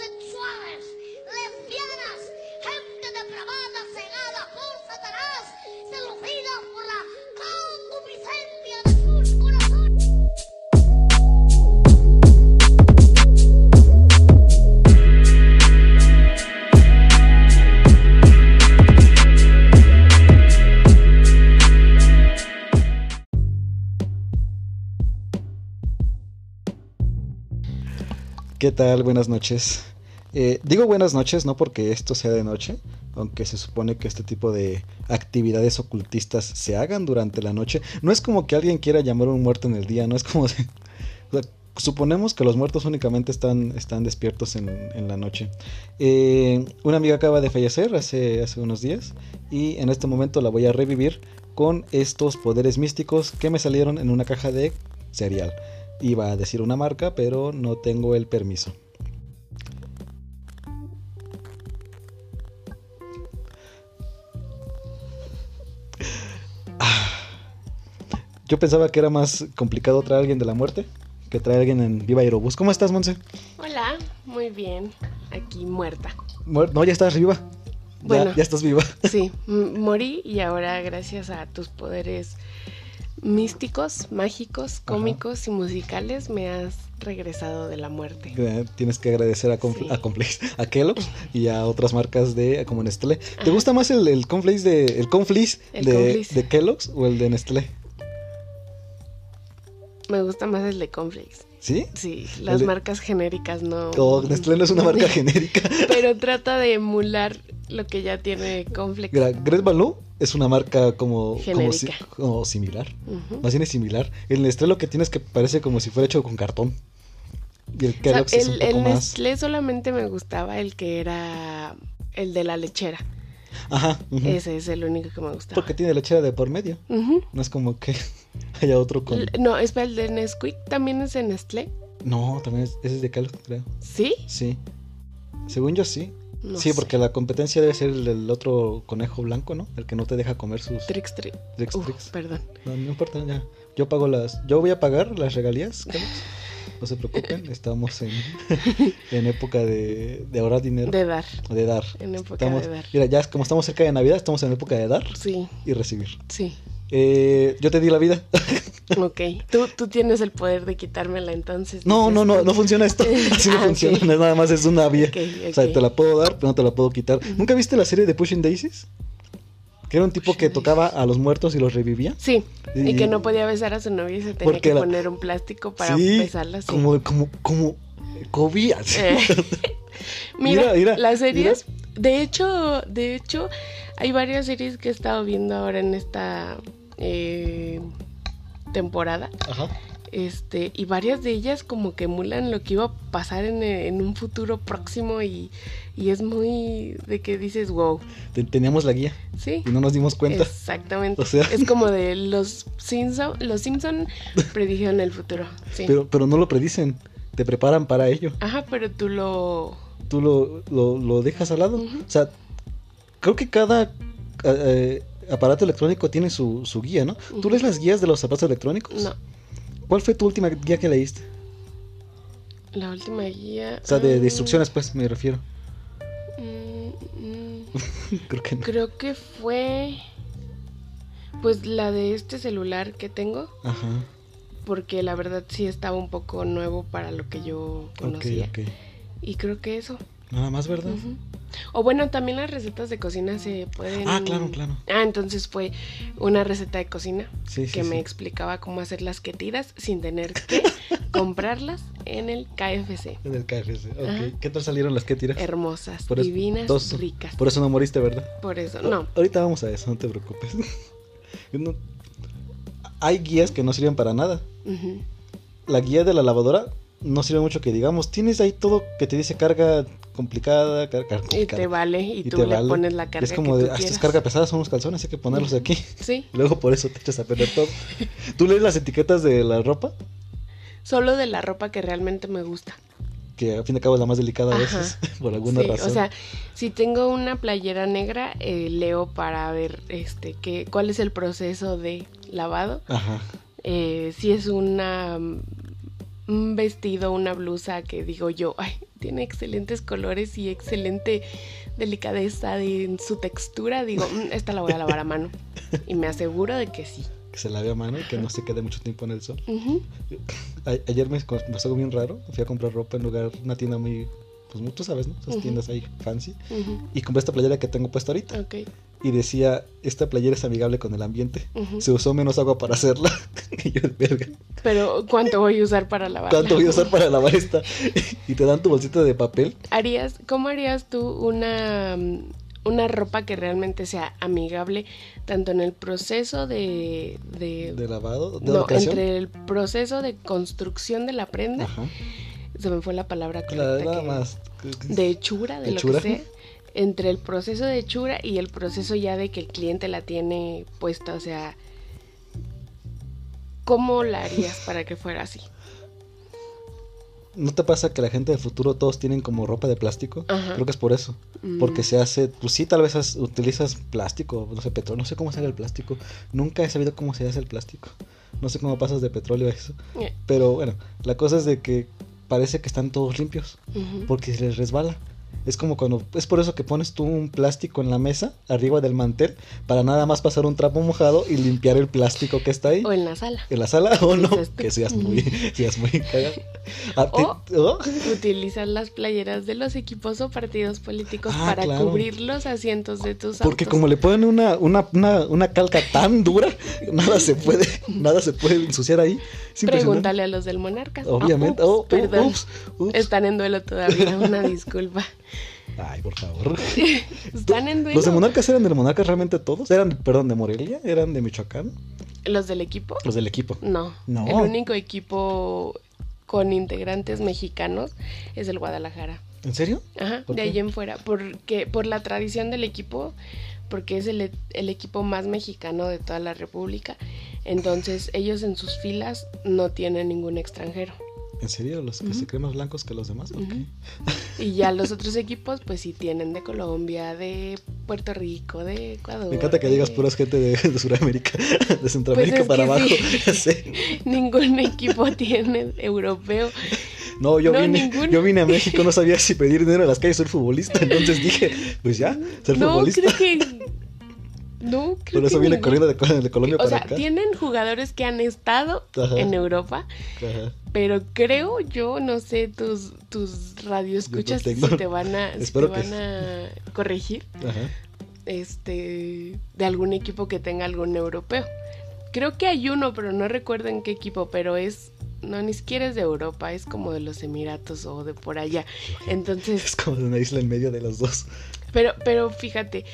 homosexuales, lesbianas, gente depravada, cegada por Satanás, seducida por la concupiscencia de sus corazones. ¿Qué tal? Buenas noches. Eh, digo buenas noches no porque esto sea de noche, aunque se supone que este tipo de actividades ocultistas se hagan durante la noche. No es como que alguien quiera llamar a un muerto en el día, no es como... suponemos que los muertos únicamente están, están despiertos en, en la noche. Eh, una amiga acaba de fallecer hace, hace unos días y en este momento la voy a revivir con estos poderes místicos que me salieron en una caja de cereal. Iba a decir una marca, pero no tengo el permiso. Yo pensaba que era más complicado traer a alguien de la muerte que traer a alguien en Viva Aerobús. ¿Cómo estás, Monse? Hola, muy bien. Aquí muerta. Muer- No, ya estás viva. Ya- Bueno. ya estás viva. Sí, morí y ahora gracias a tus poderes místicos, mágicos, cómicos y musicales me has regresado de la muerte. Tienes que agradecer a, Confl- Sí. a Conflakes, a Kellogg's y a otras marcas de como Nestlé. ¿Te Ajá. gusta más el, el de el de, de Kellogg's o el de Nestlé? Me gusta más el de Cornflakes. ¿Sí? Sí, las de- marcas genéricas no. O Nestlé no es una marca genérica. Pero trata de emular lo que ya tiene. Mira, Gret Balou es una marca como, Genérica. como similar. Más bien es similar. El Nestlé lo que tiene es que parece como si fuera hecho con cartón. Y el O sea, Kellogg's es un el, poco el más. Nestlé solamente me gustaba el que era el de la lechera. Ajá. Ese es el único que me gustaba. Porque tiene lechera de por medio. No es como que haya otro con. L- No, espera, el de Nesquik también es de Nestlé. No, también es, ese es de Kellogg's, creo. ¿Sí? Sí. Según yo sí. No sí, sé. porque la competencia debe ser el, del otro conejo blanco, ¿no? El que no te deja comer sus Trix, Trix. Perdón. No, no importa, ya. Yo pago las. Yo voy a pagar las regalías, Kellogg's. No se preocupen, estamos en, en época de, de ahorrar dinero. De dar. De dar. En época Estamos, de dar. Mira, ya como estamos cerca de Navidad, estamos en época de dar Sí, y recibir. sí. Eh, yo te di la vida. Ok. Tú, tú tienes el poder de quitármela entonces. No, no, no, no funciona esto. Así no Ah, funciona. es Nada más es una vía. O sea, te la puedo dar, pero no te la puedo quitar. ¿Nunca viste la serie de Pushing Daisies? Que era un tipo que tocaba a los muertos y los revivía. Sí, y, Y- que no podía besar a su novia y se tenía que la- poner un plástico para sí, besarla. Como, como, como Kobe. Eh. Mira, Mira, mira, las series. De hecho, de hecho, hay varias series que he estado viendo ahora en esta eh, temporada. Ajá. Este, y varias de ellas como que emulan lo que iba a pasar en, en un futuro próximo y, y es muy de que dices, wow, Te- Teníamos la guía sí, y no nos dimos cuenta. exactamente. O sea- Es como de los Simpson, los Simpson predijeron el futuro, sí. Pero, pero no lo predicen. Te preparan para ello. Ajá, pero tú lo... Tú lo, lo, lo dejas al lado. O sea, creo que cada eh, aparato electrónico tiene su, su guía, ¿no? ¿Tú Ujú. lees las guías de los aparatos electrónicos? No, ¿Cuál fue tu última guía que leíste? la última guía... O sea, de, de instrucciones, pues, me refiero. mm, mm, Creo que no. creo que fue... Pues la de este celular que tengo, Ajá. porque la verdad sí estaba un poco nuevo para lo que yo conocía. ok. Y creo que eso. Nada más, ¿verdad? Ujú. O bueno, también las recetas de cocina se pueden... Ah, claro, claro. Ah, entonces fue una receta de cocina Sí, sí, que me sí. explicaba cómo hacer las quetidas sin tener que comprarlas en el KFC. En el KFC. Ok. Ajá. ¿Qué tal salieron las que tiras? Hermosas, Por eso- divinas, dos- ricas. Por eso no moriste, ¿verdad? Por eso, no. Ahorita vamos a eso, no te preocupes. No- Hay guías que no sirven para nada. La guía de la lavadora no sirve mucho que digamos. Tienes ahí todo que te dice carga complicada, car- car- Y complicada. te vale, y, Y tú te le vale. pones la carga es como que de, tú ah, esto es quieras. carga pesada, son unos calzones, hay que ponerlos aquí. Sí, Y luego por eso te echas a perder todo. ¿Tú lees las etiquetas de la ropa? solo de la ropa que realmente me gusta. Que a fin de cabo es la más delicada a veces, por alguna Sí, razón. O sea, si tengo una playera negra, eh, leo para ver este qué, cuál es el proceso de lavado. Ajá. Eh, si es una un vestido, una blusa que digo yo, ay, tiene excelentes colores y excelente delicadeza de, en su textura, digo, "Mm, esta la voy a lavar a mano. Y me aseguro de que sí. Que se lave a mano y que no se quede mucho tiempo en el sol. Ayer me pasó algo bien raro. Fui a comprar ropa en lugar, una tienda muy, pues tú sabes, ¿no? Esas tiendas ahí fancy. Y compré esta playera que tengo puesta ahorita. Ok. Y decía, esta playera es amigable con el ambiente. Se usó menos agua para hacerla. y yo, verga, Pero, ¿cuánto voy a usar para lavar? ¿cuánto voy a usar para lavar esta? y te dan tu bolsita de papel. harías, ¿cómo harías tú una, una ropa que realmente sea amigable tanto en el proceso de... de, De lavado, de no, entre el proceso de construcción de la prenda, Ajá. se me fue la palabra La- correcta. nada que- más. De hechura, de ¿Hechura? lo que sea. Entre el proceso de hechura y el proceso ya de que el cliente la tiene puesta, o sea, ¿cómo la harías para que fuera así? ¿No te pasa que la gente del futuro todos tienen como ropa de plástico? Ajá. Creo que es por eso. Mm. Porque se hace, pues sí, tal vez has- utilizas plástico, no sé, petróleo, no sé cómo se hace el plástico. Nunca he sabido cómo se hace el plástico. No sé cómo pasas de petróleo a eso. Eh, Pero bueno, la cosa es de que parece que están todos limpios. Porque se les resbala. Es como cuando, es por eso que pones tú un plástico en la mesa, arriba del mantel, para nada más pasar un trapo mojado y limpiar el plástico que está ahí. O en la sala. En la sala o no, Dices tú. que seas muy, seas muy cagado. Ah, O- oh, Utilizas las playeras de los equipos o partidos políticos Ah, para claro. cubrir los asientos de tus Porque autos. como le ponen una, una, una, una calca tan dura, nada se puede, nada se puede ensuciar ahí. Pregúntale a los del Monarcas. Ah, Obviamente. ups, Oh, oh, perdón. ups, ups. Están en duelo todavía, una disculpa. Ay, por favor. Están en duelo. ¿Los de Monarcas eran de Monarcas realmente todos? ¿Eran, perdón, de Morelia? ¿Eran de Michoacán? ¿Los del equipo? Los del equipo. No. No. El único equipo con integrantes mexicanos es el Guadalajara. ¿En serio? Ajá, ¿Por de ahí en fuera. Porque, por la tradición del equipo, porque es el, el equipo más mexicano de toda la República. Entonces, ellos en sus filas no tienen ningún extranjero. ¿En serio? ¿Los que se creen más blancos que los demás? Ok. Ujú. Y ya los otros equipos, pues sí tienen de Colombia, de Puerto Rico, de Ecuador. Me encanta que digas de- puras gente de, de Sudamérica, de Centroamérica Pues es para abajo. sí. Sé. Ningún equipo tiene europeo. No, yo No, vine, ninguno. yo vine a México, no sabía si pedir dinero en las calles, soy futbolista, entonces dije, pues ya, ser No, futbolista. creo que. No, creo Por eso que viene corriendo de, de Colombia O para sea, acá. tienen jugadores que han estado Ajá. en Europa, Ajá. pero creo yo, no sé, tus, tus radioescuchas no si te van a, si te Espero que van a corregir Ajá. este de algún equipo que tenga algún europeo. Creo que hay uno, pero no recuerdo en qué equipo, pero es no ni siquiera es de Europa, es como de los Emiratos o de por allá. Entonces, Es como de una isla en medio de los dos. Pero, pero fíjate,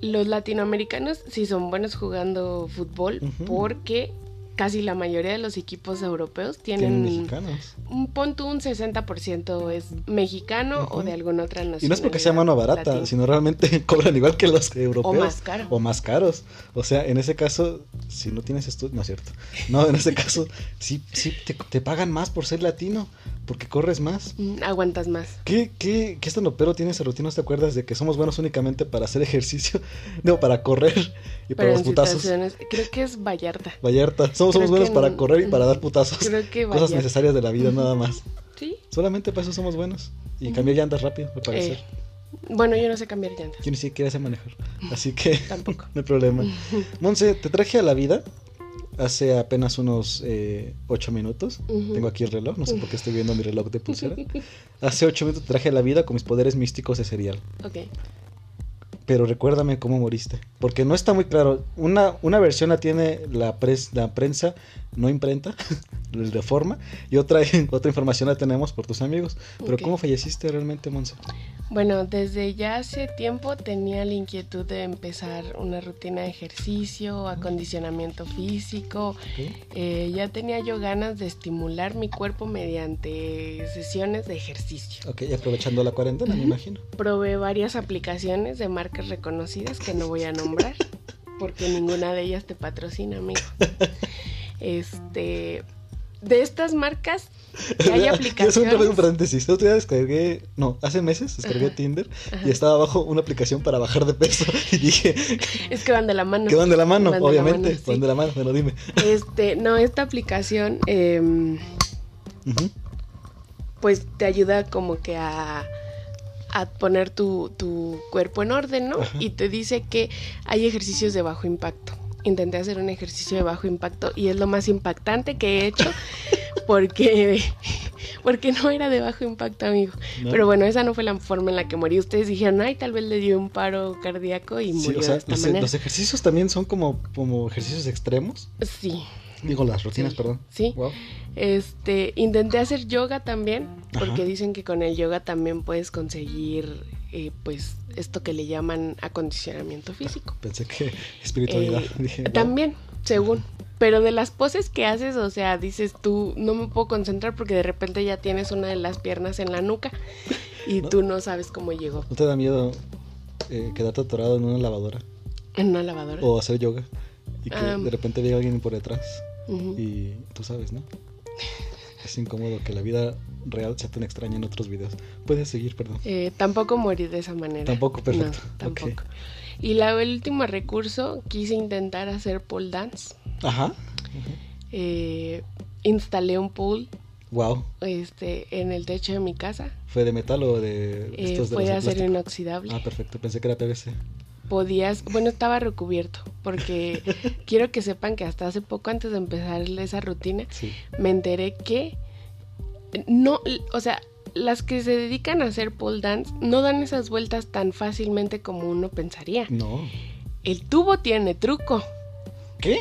los latinoamericanos sí son buenos jugando fútbol porque casi la mayoría de los equipos europeos Tienen tienen, mexicanos. un punto, un 60% es mexicano o de alguna otra nación. Y no es porque sea mano barata, sino realmente cobran igual que los europeos. O más caro. O más caros. O sea, en ese caso, si no tienes estudio, no es cierto. No, en ese caso, sí, sí, te, te pagan más por ser latino, porque corres más. Mm, Aguantas más. ¿Qué, qué, qué pero tiene ese rutina? ¿No te acuerdas de que somos buenos únicamente para hacer ejercicio? No, para correr y para los putazos. creo que es Vallarta. Vallarta. Somos, somos Creo buenos para no- correr y para dar putazos. Creo que Cosas Vallarta. necesarias de la vida, nada más. Sí. Solamente para eso somos buenos. Y cambiar llantas rápido, me parece. Eh, bueno, yo no sé cambiar llantas. Yo ni siquiera sé manejar. Así que Tampoco. no hay problema. Monse, te traje a la vida hace apenas unos eh, ocho minutos. Tengo aquí el reloj, no sé por qué estoy viendo mi reloj de pulsera. Hace ocho minutos te traje a la vida con mis poderes místicos de serial. Ok. Pero recuérdame cómo moriste. Porque no está muy claro. Una, una versión la tiene la, la prensa, no imprenta, el de forma. Y otra, otra información la tenemos por tus amigos. Pero. ¿cómo falleciste realmente, Monse? Bueno, desde ya hace tiempo tenía la inquietud de empezar una rutina de ejercicio, acondicionamiento físico. Eh, ya tenía yo ganas de estimular mi cuerpo mediante sesiones de ejercicio. Ok, y aprovechando la cuarentena, me imagino. Probé varias aplicaciones de marcas reconocidas que no voy a nombrar porque ninguna de ellas te patrocina, amigo. Este, de estas marcas que hay Quiero hacer un, aplicaciones. un paréntesis. Otro día descargué, no, hace meses descargué Ajá. Tinder Ajá. y estaba abajo una aplicación para bajar de peso. Y dije, Es que van de la mano. que van de la mano, Van de la obviamente. mano, sí. Van de la mano, me lo dime. Este, no, esta aplicación em, pues te ayuda como que a, a poner tu, tu cuerpo en orden, ¿no? Ajá. Y te dice que hay ejercicios de bajo impacto. Intenté hacer un ejercicio de bajo impacto y es lo más impactante que he hecho porque, porque no era de bajo impacto, amigo. ¿No? Pero bueno, esa no fue la forma en la que morí. Ustedes dijeron, ay, tal vez le dio un paro cardíaco y Sí, murió o sea, de esta los, manera. los ejercicios también son como, como ejercicios extremos. Sí, Digo, las rutinas, Sí. perdón. sí. Wow. Este, intenté hacer yoga también, porque Ajá. dicen que con el yoga también puedes conseguir, eh, pues, esto que le llaman acondicionamiento físico. Pensé que espiritualidad. Eh, Dije. También, según. Pero de las poses que haces, o sea, dices tú, no me puedo concentrar porque de repente ya tienes una de las piernas en la nuca y No. tú no sabes cómo llegó ¿No te da miedo eh, quedarte atorado en una lavadora en una lavadora. o hacer yoga y que Ah. de repente venga alguien por detrás y tú sabes, ¿no? Es incómodo que la vida real sea tan extraña en otros videos. Puedes seguir, perdón. Eh, tampoco morir de esa manera. Tampoco, perfecto. No, tampoco. Y la, el último recurso, quise intentar hacer pole dance. Ajá. Eh, instalé un pool Wow. este, en el techo de mi casa. ¿Fue de metal o de Eh, estos de fue de de acero inoxidable. Ah, perfecto. Pensé que era PVC. Podías, bueno, estaba recubierto, porque quiero que sepan que hasta hace poco antes de empezar esa rutina, Sí. me enteré que no, o sea, las que se dedican a hacer pole dance no dan esas vueltas tan fácilmente como uno pensaría. No. El tubo tiene truco. ¿Qué?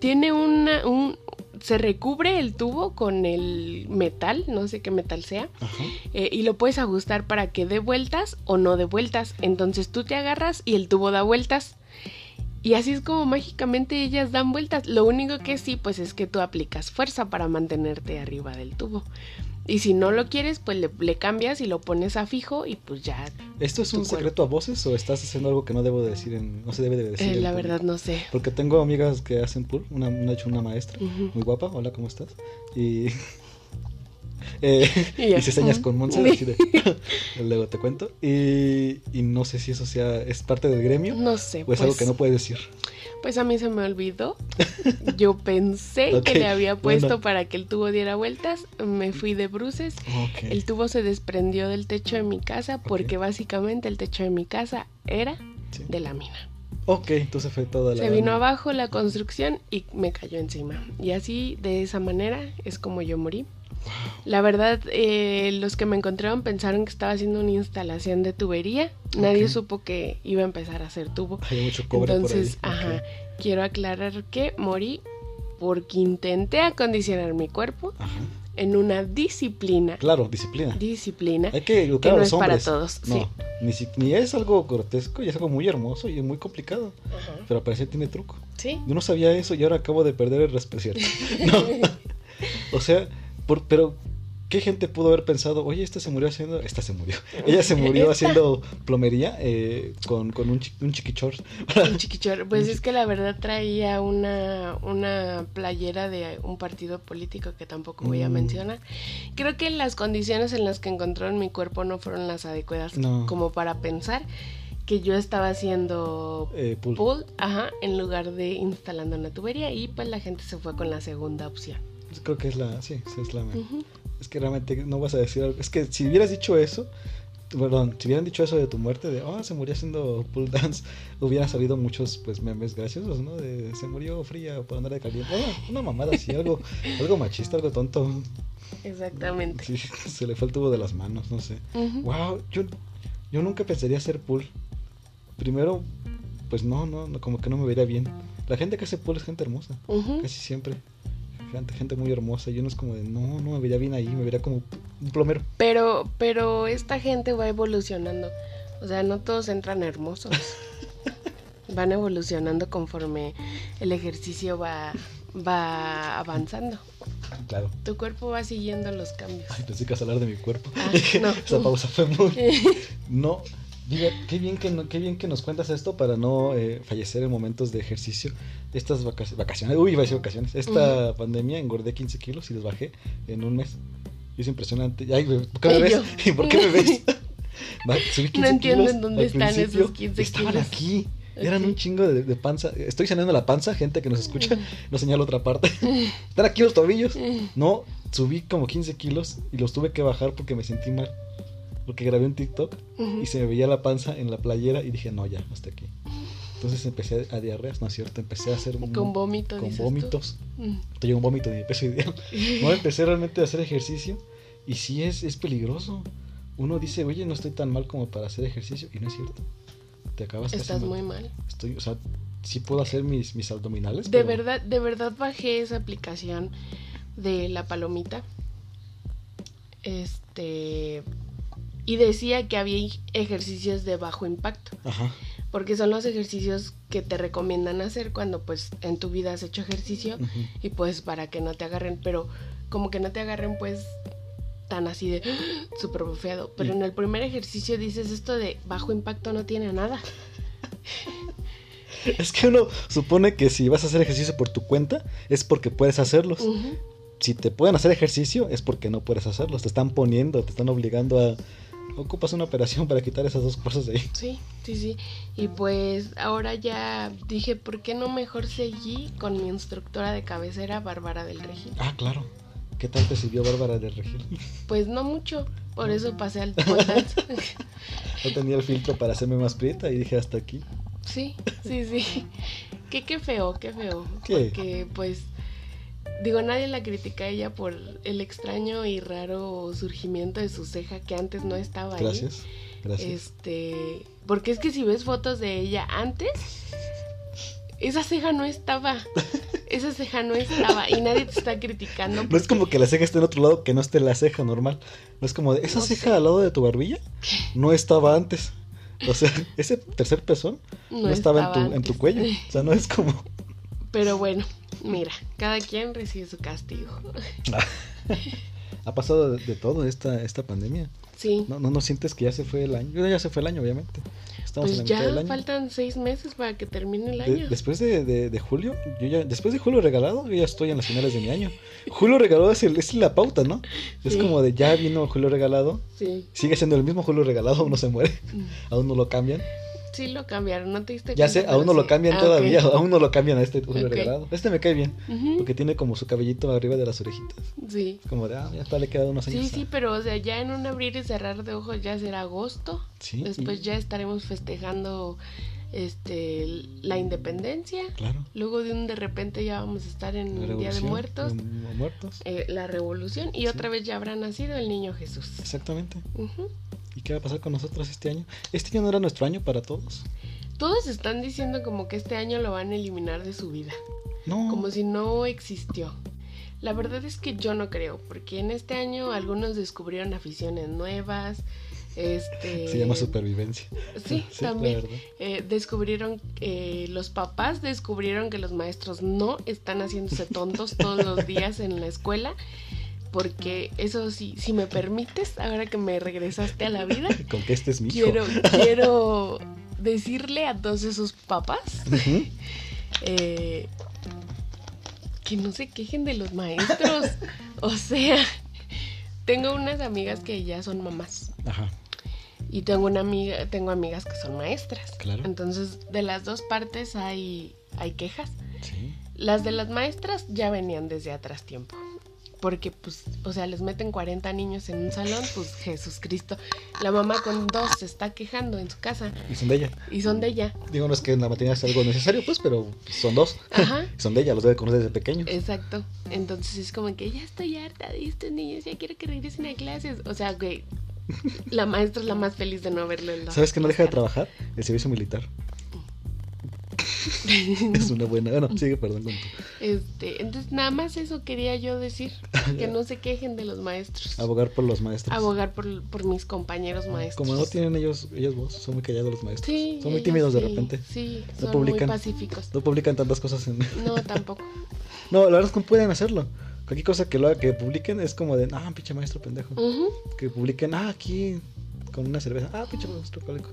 Tiene una, un, se recubre el tubo con el metal, no sé qué metal sea, eh, y lo puedes ajustar para que dé vueltas o no dé vueltas. Entonces tú te agarras y el tubo da vueltas. Y así es como mágicamente ellas dan vueltas. Lo único que sí, pues es que tú aplicas fuerza para mantenerte arriba del tubo. Y si no lo quieres, pues le, le cambias y lo pones a fijo y pues ya. ¿Esto es un cuerpo. secreto a voces o estás haciendo algo que no debo de decir en, no se debe de decir? eh, la público? verdad no sé. Porque tengo amigas que hacen pool, una, una, una maestra, muy guapa, hola, ¿cómo estás? Y, eh, Y se señas con Monse, así de, luego te cuento, y, y no sé si eso sea, es parte del gremio No sé. o es algo que no puedes decir. Pues a mí se me olvidó. Yo pensé que le había puesto bueno. para que el tubo diera vueltas. Me fui de bruces. El tubo se desprendió del techo de mi casa porque básicamente el techo de mi casa era Sí. de lámina. Ok, entonces fue toda la... Se vino abajo la construcción y me cayó encima. Y así, de esa manera, es como yo morí. La verdad, eh, los que me encontraron pensaron que estaba haciendo una instalación de tubería. Nadie supo que iba a empezar a hacer tubo. Hay mucho cobre Entonces, por ahí. ajá, quiero aclarar que morí porque intenté acondicionar mi cuerpo Ajá. en una disciplina. Claro, disciplina. Disciplina. Hay que educar que a no los es para hombres. todos, No, sí. ni, es algo grotesco y es algo muy hermoso y muy complicado. Ajá. Pero al parecer tiene truco. Sí. Yo no sabía eso y ahora acabo de perder el respeto. No. O sea, por- pero ¿qué gente pudo haber pensado? Oye, esta se murió haciendo. Esta se murió. Ella se murió haciendo plomería eh, con, con un, chi- un chiquichor. Un chiquichor. Pues es que la verdad traía una, una playera de un partido político que tampoco voy a Mm. mencionar. Creo que las condiciones en las que encontraron mi cuerpo no fueron las adecuadas No. como para pensar que yo estaba haciendo Eh, pool. pool, ajá, en lugar de instalando una tubería y pues la gente se fue con la segunda opción. Creo que es la. Sí, sí, es la. Es que realmente no vas a decir algo. Es que si hubieras dicho eso. Perdón, si hubieran dicho eso de tu muerte, de, oh, se murió haciendo pool dance, hubieran salido muchos, pues, memes graciosos, ¿no? De, se murió fría por andar de caliente. Oh, una mamada así, algo, algo machista, algo tonto. Exactamente. Sí, se le fue el tubo de las manos, no sé. Wow, yo, yo nunca pensaría hacer pool. Primero, pues no, no, como que no me vería bien. La gente que hace pool es gente hermosa, casi siempre. Gente, gente muy hermosa. Y uno es como de, no, no me vería bien ahí, me vería como un plomero. Pero, pero esta gente va evolucionando. O sea, no todos entran hermosos. Van evolucionando conforme el ejercicio va, va avanzando. Claro. Tu cuerpo va siguiendo los cambios. Ay, pensé que a hablar de mi cuerpo. Ah, no. Esa pausa fue muy. No, diga, qué bien que, no- qué bien que nos cuentas esto para no eh, fallecer en momentos de ejercicio. Estas vacaciones, vacaciones, uy, iba a decir vacaciones. Esta pandemia engordé 15 kilos y los bajé en un mes. Y es impresionante. Ay, ¿por qué me ves? yo. ¿Y por qué me ves? Subí 15 No entiendo kilos en dónde al están esos 15 Estaban kilos. aquí. Eran Ok. un chingo de, de panza. Estoy señalando la panza, gente que nos escucha. No señalo otra parte. Están aquí los tobillos. No, subí como 15 kilos y los tuve que bajar porque me sentí mal. Porque grabé un TikTok Ujú. y se me veía la panza en la playera y dije, no, ya, hasta aquí. Entonces empecé a diarreas, ¿no es cierto? Empecé a hacer un- Con vómito, con tú. vómitos. Mm. Tengo un vómito de peso ideal. No, empecé realmente a hacer ejercicio y sí es, es peligroso. Uno dice, oye, no estoy tan mal como para hacer ejercicio y no es cierto. Te acabas Estás casi muy mal. Estoy, o sea, sí puedo hacer mis, mis abdominales. De pero- verdad, de verdad bajé esa aplicación de la palomita. Este. Y decía que había ejercicios de bajo impacto. Ajá. Porque son los ejercicios que te recomiendan hacer cuando pues en tu vida has hecho ejercicio. Y pues para que no te agarren. Pero como que no te agarren pues tan así de súper bufeado. Pero en el primer ejercicio dices esto de bajo impacto no tiene nada. Es que uno supone que si vas a hacer ejercicio por tu cuenta es porque puedes hacerlos. Si te pueden hacer ejercicio es porque no puedes hacerlos. Te están poniendo, te están obligando a... Ocupas una operación para quitar esas dos cosas de ahí. Sí, sí, sí. Y pues ahora ya dije, ¿por qué no mejor seguí con mi instructora de cabecera, Bárbara del Regil? Ah, claro. ¿Qué tal te sirvió Bárbara de Regil? Pues no mucho, por eso pasé al dance. No tenía el filtro para hacerme más prieta y dije hasta aquí. sí, sí, sí. Qué, qué feo, qué feo. ¿Qué? Porque pues, digo, nadie la critica a ella por el extraño y raro surgimiento de su ceja que antes no estaba ahí. Gracias. Gracias. Este, porque es que si ves fotos de ella antes, esa ceja no estaba. Esa ceja no estaba y nadie te está criticando. No es como que la ceja esté en otro lado que no esté la ceja normal. No es como de esa No ceja sé. al lado de tu barbilla no estaba antes. O sea, ese tercer pezón no, estaba, en, tu, en tu cuello. O sea, no es como. Pero bueno, mira, cada quien recibe su castigo. ha pasado de, de todo esta, esta pandemia. Sí, No, no, no sientes que ya se fue el año. Ya se fue el año, obviamente. Estamos en pues la mitad del ya año. faltan seis meses para que termine el De- año. después de, de- de julio, yo ya, después de julio regalado, yo ya estoy en las finales de mi año. Julio regalado es, el- es la pauta, ¿no? Es como de ya vino julio regalado, Sí, sigue siendo el mismo julio regalado, aún no se muere, aún no lo cambian. Sí lo cambiaron, ¿no te diste Ya sé, aún no lo cambian Ah, todavía, ok. aún no lo cambian a este julio Ok. regalado. Este me cae bien, porque tiene como su cabellito arriba de las orejitas. Sí. Como de, ah, ya está, le quedan unos años. Sí, sí, pero o sea, ya en un abrir y cerrar de ojos ya será agosto. Sí, Después y- ya estaremos festejando este la independencia. Claro. Luego de un de repente ya vamos a estar en Día de Muertos, de muertos. eh, la revolución y Sí. otra vez ya habrá nacido el niño Jesús. Exactamente. Ujú. ¿Y qué va a pasar con nosotros este año? Este año no era nuestro año para todos. Todos están diciendo como que este año lo van a eliminar de su vida, No. como si no existió. La verdad es que yo no creo, porque en este año algunos descubrieron aficiones nuevas, este Se llama supervivencia. Sí, también. Eh, descubrieron, eh, los papás descubrieron que los maestros no están haciéndose tontos todos los días en la escuela, porque eso sí, si me permites, ahora que me regresaste a la vida, Con que este es mi hijo. quiero, quiero decirle a todos esos papás eh, que no se quejen de los maestros. O sea, tengo unas amigas que ya son mamás. Ajá. Y tengo una amiga, tengo amigas que son maestras. Claro. Entonces, de las dos partes hay, hay quejas. Sí. Las de las maestras ya venían desde atrás tiempo. Porque, pues, o sea, les meten 40 niños en un salón, pues Jesús Cristo. La mamá con dos se está quejando en su casa Y son de ella. y son de ella. Digo, no es que en la materia sea algo necesario, pues, pero son dos. Ajá. son de ella, los debe conocer desde pequeños. Exacto. Entonces es como que ya estoy harta de estos niños, ya quiero que regresen a clases. O sea, que la maestra es la más feliz de no verlo en la- ¿Sabes que no deja de trabajar? El servicio militar. es una buena. Bueno, sigue, perdón. con Este, entonces nada más eso quería yo decir, que no se quejen de los maestros. Abogar por los maestros. Abogar por, por mis compañeros maestros. Como no tienen ellos, ellos voz, son muy callados los maestros. Sí, son muy tímidos de repente. Sí, No son publican. muy pacíficos. No publican tantas cosas en... No, tampoco. No, la verdad es que no pueden hacerlo. Cualquier cosa que lo haga, que publiquen es como de, ah, pinche maestro pendejo. Que publiquen, ah, aquí con una cerveza, ah, pinche maestro cólico.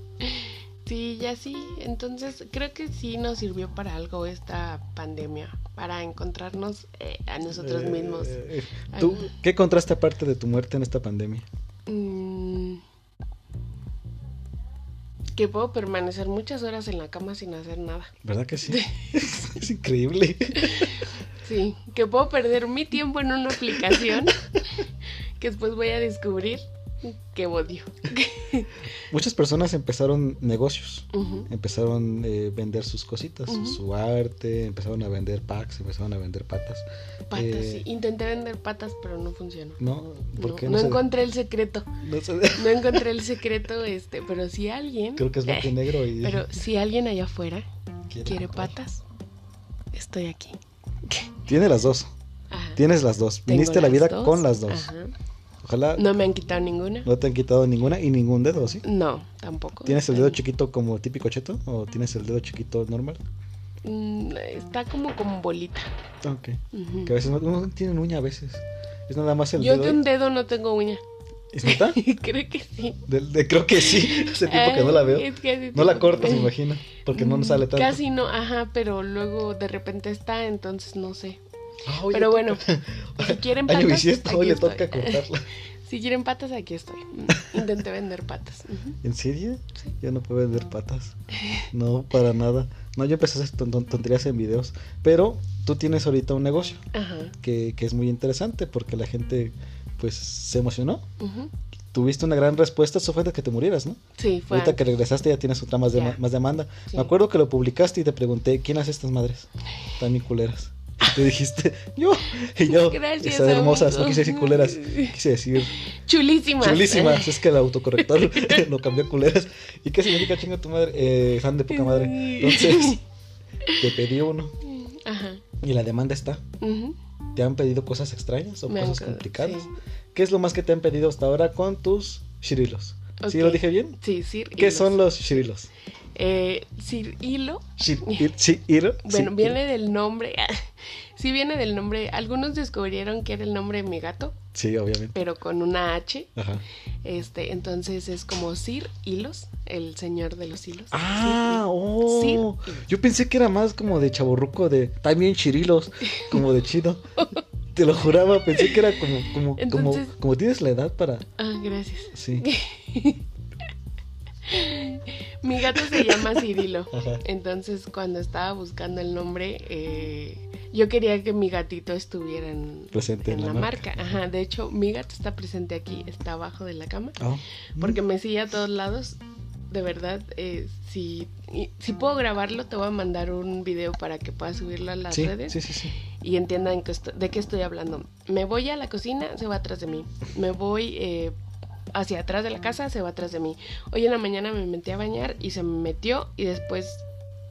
Sí, ya sí. Entonces creo que sí nos sirvió para algo esta pandemia, para encontrarnos eh, a nosotros Eh, mismos. eh, ¿Tú Ay. qué contraste aparte de tu muerte en esta pandemia? Mm. Que puedo permanecer muchas horas en la cama sin hacer nada. ¿Verdad que sí? es increíble. Sí, que puedo perder mi tiempo en una aplicación que después voy a descubrir que odio. Muchas personas empezaron negocios, empezaron a vender sus cositas, su arte, empezaron a vender packs, empezaron a vender patas. Patas, Eh, sí. Intenté vender patas, pero no funcionó. No, ¿por No, qué no encontré el secreto. no se- No encontré el secreto, este, pero si alguien. Creo que es blanco y Eh, negro y Pero si alguien allá afuera quiere, patas, estoy aquí. Tiene las dos, Ajá. tienes las dos, Tengo viniste la vida dos. con las dos. Ajá. Ojalá no. No me han quitado ninguna. te han quitado ninguna y ningún dedo, ¿sí? No, tampoco. ¿Tienes el dedo Ay, chiquito como típico cheto o tienes el dedo chiquito normal? mm, Está como como bolita. Ok. Que a veces no, no tienen uña a veces. Es nada más el Yo dedo. de un dedo no tengo uña. ¿Es neta? Creo que sí. De- creo que sí. Hace tiempo que no la veo. Es que No la cortas, me imagino. Porque no nos sale tanto. Casi no, ajá, pero luego de repente está, entonces no sé. Ah, hoy pero bueno, toca. si quieren patas, bisiesto, hoy aquí le estoy. toca cortarla. Si quieren patas, aquí estoy. Intenté vender patas. ¿En serio? Yo no puedo vender patas. No, para nada. No, yo empecé a hacer ton- ton- tonterías en videos. Pero tú tienes ahorita un negocio Ajá. que, que es muy interesante porque la gente pues se emocionó. ujú. Tuviste una gran respuesta, eso fue de que te murieras, ¿no? Sí, fue. Ahorita que regresaste ya tienes otra más, de, más demanda. Sí. Me acuerdo que lo publicaste y te pregunté, ¿quién hace estas madres? Bien culeras. Y te dijiste, yo. Y yo, Gracias, hermosas, no quise decir culeras, quise decir Chulísimas. chulísimas. Es que el autocorrector lo cambió a culeras. ¿Y qué significa chinga tu madre? Eh, fan de poca madre. Entonces, te pedí uno Ajá. y la demanda está. ¿Te han pedido cosas extrañas o Me cosas ca- complicadas? sí. ¿Qué es lo más que te han pedido hasta ahora con tus shirilos? ¿Sí Ok. lo dije bien? Sí, Sir ¿Qué son los shirilos? Eh, Sir Hilo. Shir- ir- sí, ir- Bueno, viene del nombre. sí, viene del nombre. Algunos descubrieron que era el nombre de mi gato, Sí, obviamente. pero con una H. Ajá. Este, entonces es como Sir Hilos, el señor de los hilos. Ah, Sir- oh. Sir- Yo pensé que era más como de chaborruco, de también chirilos, como de chido. Te lo juraba, pensé que era como, como, Entonces- como, como tienes la edad para. Ah, gracias. Sí. Mi gato se llama Cirilo. Ajá. Entonces, cuando estaba buscando el nombre, eh, yo quería que mi gatito estuviera en, Presente en la marca. Ajá, de hecho, mi gato está presente aquí, está abajo de la cama, Ah, porque me sigue a todos lados. De verdad, eh, si, y- si puedo grabarlo, te voy a mandar un video para que puedas subirlo a las sí, redes sí, sí, sí. y entiendan que de qué estoy hablando. Me voy a la cocina, se va atrás de mí. Me voy eh, hacia atrás de la casa, se va atrás de mí. Hoy en la mañana me metí a bañar y se me metió y después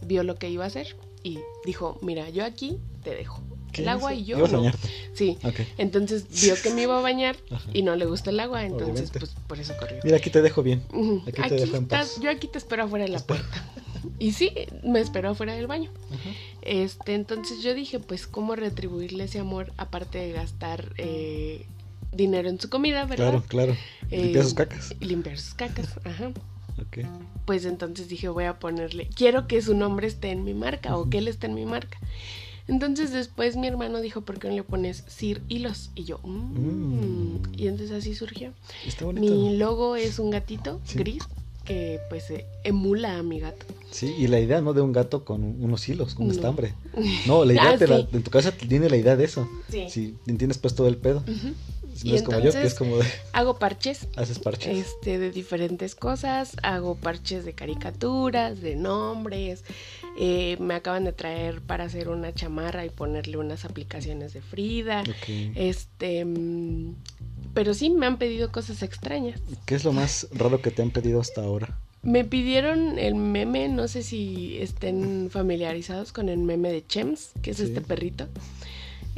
vio lo que iba a hacer y dijo, mira, yo aquí te dejo. ¿Qué El agua y yo... No". Sí. Ok. Entonces vio que me iba a bañar Ajá. y no le gusta el agua, entonces Obviamente. pues por eso corrió. Mira, aquí te dejo bien. Aquí te dejo en estás- paz. yo aquí te espero afuera de la espero. puerta. Y sí, me esperó afuera del baño. Ajá. Este, entonces yo dije, pues, ¿cómo retribuirle ese amor aparte de gastar eh, dinero en su comida, verdad? Claro, claro. Eh, Limpiar sus cacas. Limpiar sus cacas, ajá. Ok. Pues entonces dije, voy a ponerle, quiero que su nombre esté en mi marca o que él esté en mi marca. Entonces después mi hermano dijo, ¿por qué no le pones Sir Hilos? Y yo, "Mm". Mm. y entonces así surgió. Está bonito. Mi logo es un gatito Sí. gris que pues eh, emula a mi gato. Sí, y la idea, ¿no? De un gato con unos hilos, con No. estambre. No, la idea Ah, te la- en tu casa tiene la idea de eso. Sí. Si entiendes pues todo el pedo. Y no es como yo, que es como de Hago parches haces parches. este de diferentes cosas hago parches de caricaturas de nombres eh, me acaban de traer para hacer una chamarra y ponerle unas aplicaciones de Frida Ok. este mm, pero sí me han pedido cosas extrañas ¿Qué es lo más raro que te han pedido hasta ahora? me pidieron el meme no sé si estén familiarizados con el meme de Chems que es Sí. este perrito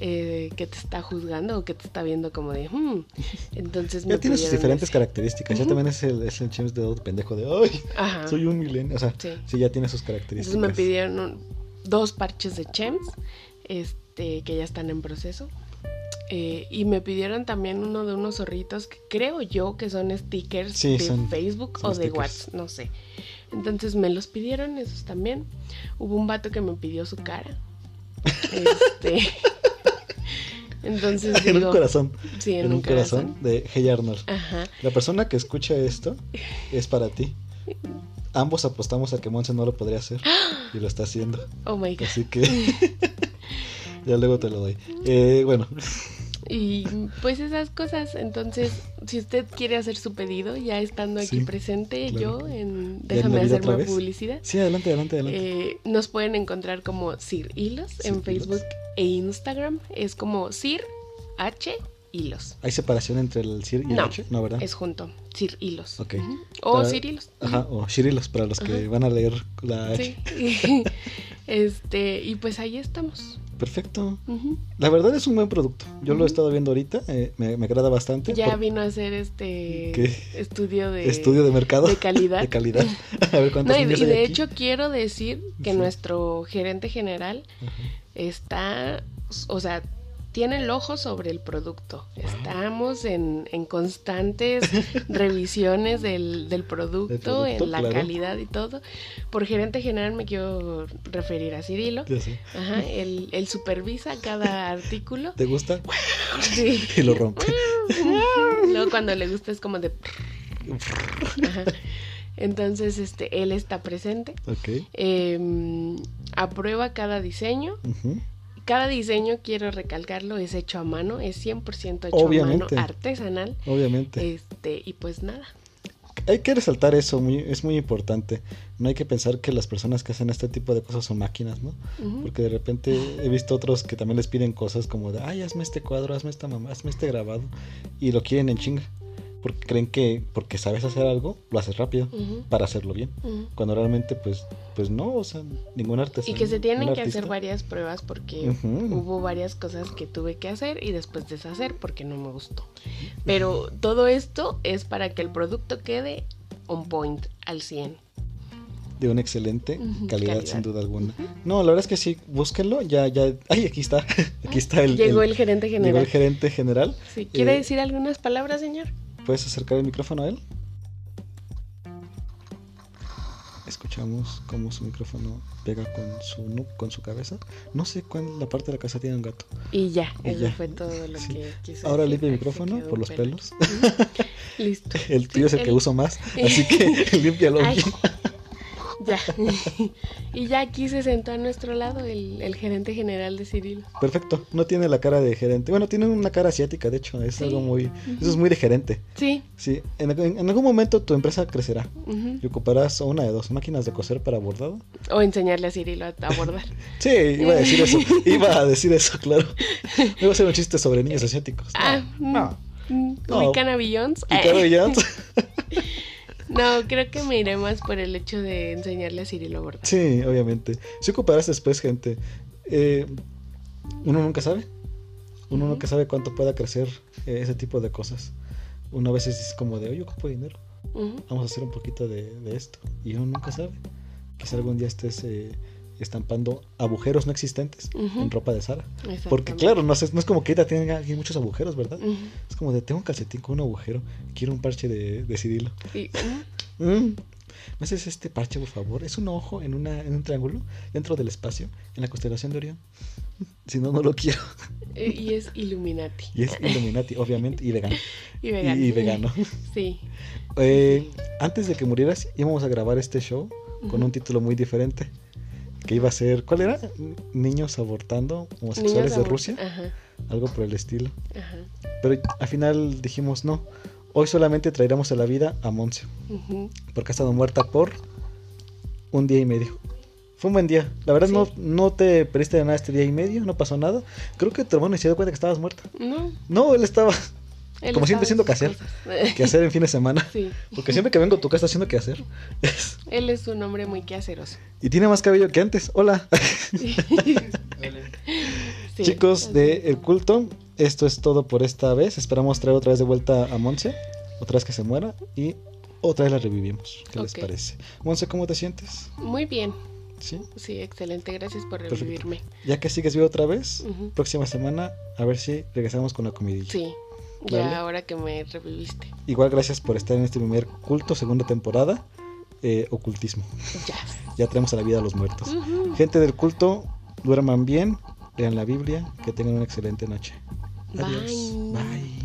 eh, que te está juzgando o que te está viendo como de "Hmm". entonces me Ya tiene sus diferentes características. Ya también es el, es el James de pendejo de ¡Ay! Ajá. Soy un milenio. O sea, sí. Sí. ya tiene sus características. Entonces me pidieron un- dos parches de Chems, este, que ya están en proceso. Eh, y me pidieron también uno de unos zorritos que creo yo que son stickers Sí, de son- Facebook son o de. WhatsApp, no sé. Entonces me los pidieron, esos también. Hubo un vato que me pidió su cara. Este, entonces en un corazón. Sí, en, un corazón, de Hey Arnold. Ajá. La persona que escucha esto es para ti. ambos apostamos a que Monse no lo podría hacer y lo está haciendo. Oh my god. Así que ya luego te lo doy. Eh, bueno, Y pues esas cosas. Entonces, si usted quiere hacer su pedido, ya estando aquí Sí, presente, claro. yo, en ¿Ya déjame hacerme vez? publicidad. sí, adelante, adelante, adelante. Eh, nos pueden encontrar como Sir Hilos Sir en Hilos. Facebook e Instagram. Es como Sir H Hilos. ¿Hay separación entre el CIR y el No, H? No, ¿verdad? es junto. Sir Hilos. Ok. O Para- Sir Hilos. Ajá, o Shirilos para los que van a leer la H. Sí. este, y pues ahí estamos. Perfecto. La verdad es un buen producto. Yo lo he estado viendo ahorita, eh, me, me agrada bastante. Ya por- vino a hacer este ¿Qué? estudio de, Estudio de mercado. de calidad. De calidad. A ver cuántos No, y, niños y hay de aquí. hecho quiero decir que Sí. nuestro gerente general está, o sea, tiene el ojo sobre el producto. Estamos en, en constantes revisiones del, del producto, producto, en la claro. calidad y todo. Por gerente general me quiero referir a Cirilo. Ajá, él, él supervisa cada artículo. ¿Te gusta? Sí. Y lo rompe. Luego cuando le gusta es como de... Ajá. Entonces, este, él está presente. ok. eh, aprueba cada diseño. Ujú. Cada diseño, quiero recalcarlo, es hecho a mano, es 100% hecho Obviamente. a mano, artesanal. Obviamente. Este, y pues nada. Hay que resaltar eso, muy, es muy importante. No hay que pensar que las personas que hacen este tipo de cosas son máquinas, ¿no? Porque de repente he visto otros que también les piden cosas como de, ay, hazme este cuadro, hazme esta mamá, hazme este grabado. Y lo quieren en chinga. Porque creen que porque sabes hacer algo, lo haces rápido para hacerlo bien. Cuando realmente, pues, pues no, o sea, ningún artesano. Y que se tienen que hacer varias pruebas porque hubo varias cosas que tuve que hacer y después deshacer porque no me gustó. Pero todo esto es para que el producto quede on point, al 100. de una excelente calidad, calidad. sin duda alguna. No, la verdad es que sí, búsquenlo, ya, ya, ay, aquí está, aquí está el, Llegó el gerente llegó general. el gerente general. Sí, ¿Quiere Eh, decir algunas palabras, señor? ¿Puedes acercar el micrófono a él? Escuchamos cómo su micrófono pega con su nu- con su cabeza. No sé cuál la parte de la casa tiene un gato. Y ya, Y eso ya. fue todo lo Sí. que quise Ahora limpia el micrófono por los pelo. pelos. Listo. El tuyo es el que uso más, así que límpialo bien. Ya. y ya aquí se sentó a nuestro lado el, el gerente general de Cirilo. Perfecto, no tiene la cara de gerente. Bueno, tiene una cara asiática, de hecho, es Sí. algo muy... Eso es muy de gerente. Sí. Sí, en, en- en algún momento tu empresa crecerá y ocuparás una de dos máquinas de coser para bordado. O enseñarle a Cirilo a, a bordar. Sí, iba a decir eso, iba a decir eso, claro. Iba a hacer un chiste sobre niños asiáticos. No, ah, no. mm, No. ¿Ubican a Beyoncé? No, creo que me iré más por el hecho de enseñarle a Cirilo a bordar. Sí, obviamente. Si ocuparás después, gente. Eh, uno nunca sabe. Uno nunca sabe cuánto pueda crecer eh, ese tipo de cosas. Uno a veces es como de, oye, ocupo dinero. Vamos a hacer un poquito de, de esto. Y uno nunca sabe. Quizá algún día estés eh, estampando agujeros no existentes en ropa de Sara. Porque claro, no, es, no es como que ahorita tenga aquí muchos agujeros, ¿verdad? Es como de, tengo un calcetín con un agujero. Quiero un parche de, de Cirilo. Mm. ¿Me haces este parche, por favor? Es un ojo en, una, en un triángulo dentro del espacio, en la constelación de Orión. Si no, no lo quiero. Eh, y es Illuminati. Y es Illuminati, obviamente, y vegano. Y vegano. Y, y vegano. Sí. Eh, antes de que murieras, íbamos a grabar este show con un título muy diferente. Que iba a ser, ¿cuál era? Niños abortando homosexuales Niños de abor- Rusia. Ajá, Algo por el estilo. ajá. Pero al final dijimos, no. Hoy solamente traeremos a la vida a Monse. porque ha estado muerta por un día y medio. Fue un buen día. La verdad Sí. no, no te perdiste de nada este día y medio, no pasó nada. Creo que tu hermano se dio cuenta que estabas muerta. No. No, él estaba él Como siempre siendo sus quehacer. cosas. que hacer en fin de semana. Sí. Porque siempre que vengo a tu casa haciendo que hacer. Él es un hombre muy quehaceroso. y tiene más cabello que antes. Hola. Sí, Chicos de El Culto, esto es todo por esta vez. Esperamos traer otra vez de vuelta a Monse. Otra vez que se muera. Y otra vez la revivimos. ¿Qué les parece? Monse, ¿cómo te sientes? Muy bien. ¿Sí? Sí, excelente. Gracias por Perfecto. revivirme. Ya que sigues vivo otra vez, próxima semana, a ver si regresamos con la comidilla. Sí. Ya Vale. ahora que me reviviste. Igual gracias por estar en este primer culto, segunda temporada, eh, ocultismo. Ya. Ya traemos a la vida a los muertos. Gente del culto, duerman bien, lean la Biblia, que tengan una excelente noche. Adiós. Bye. Bye.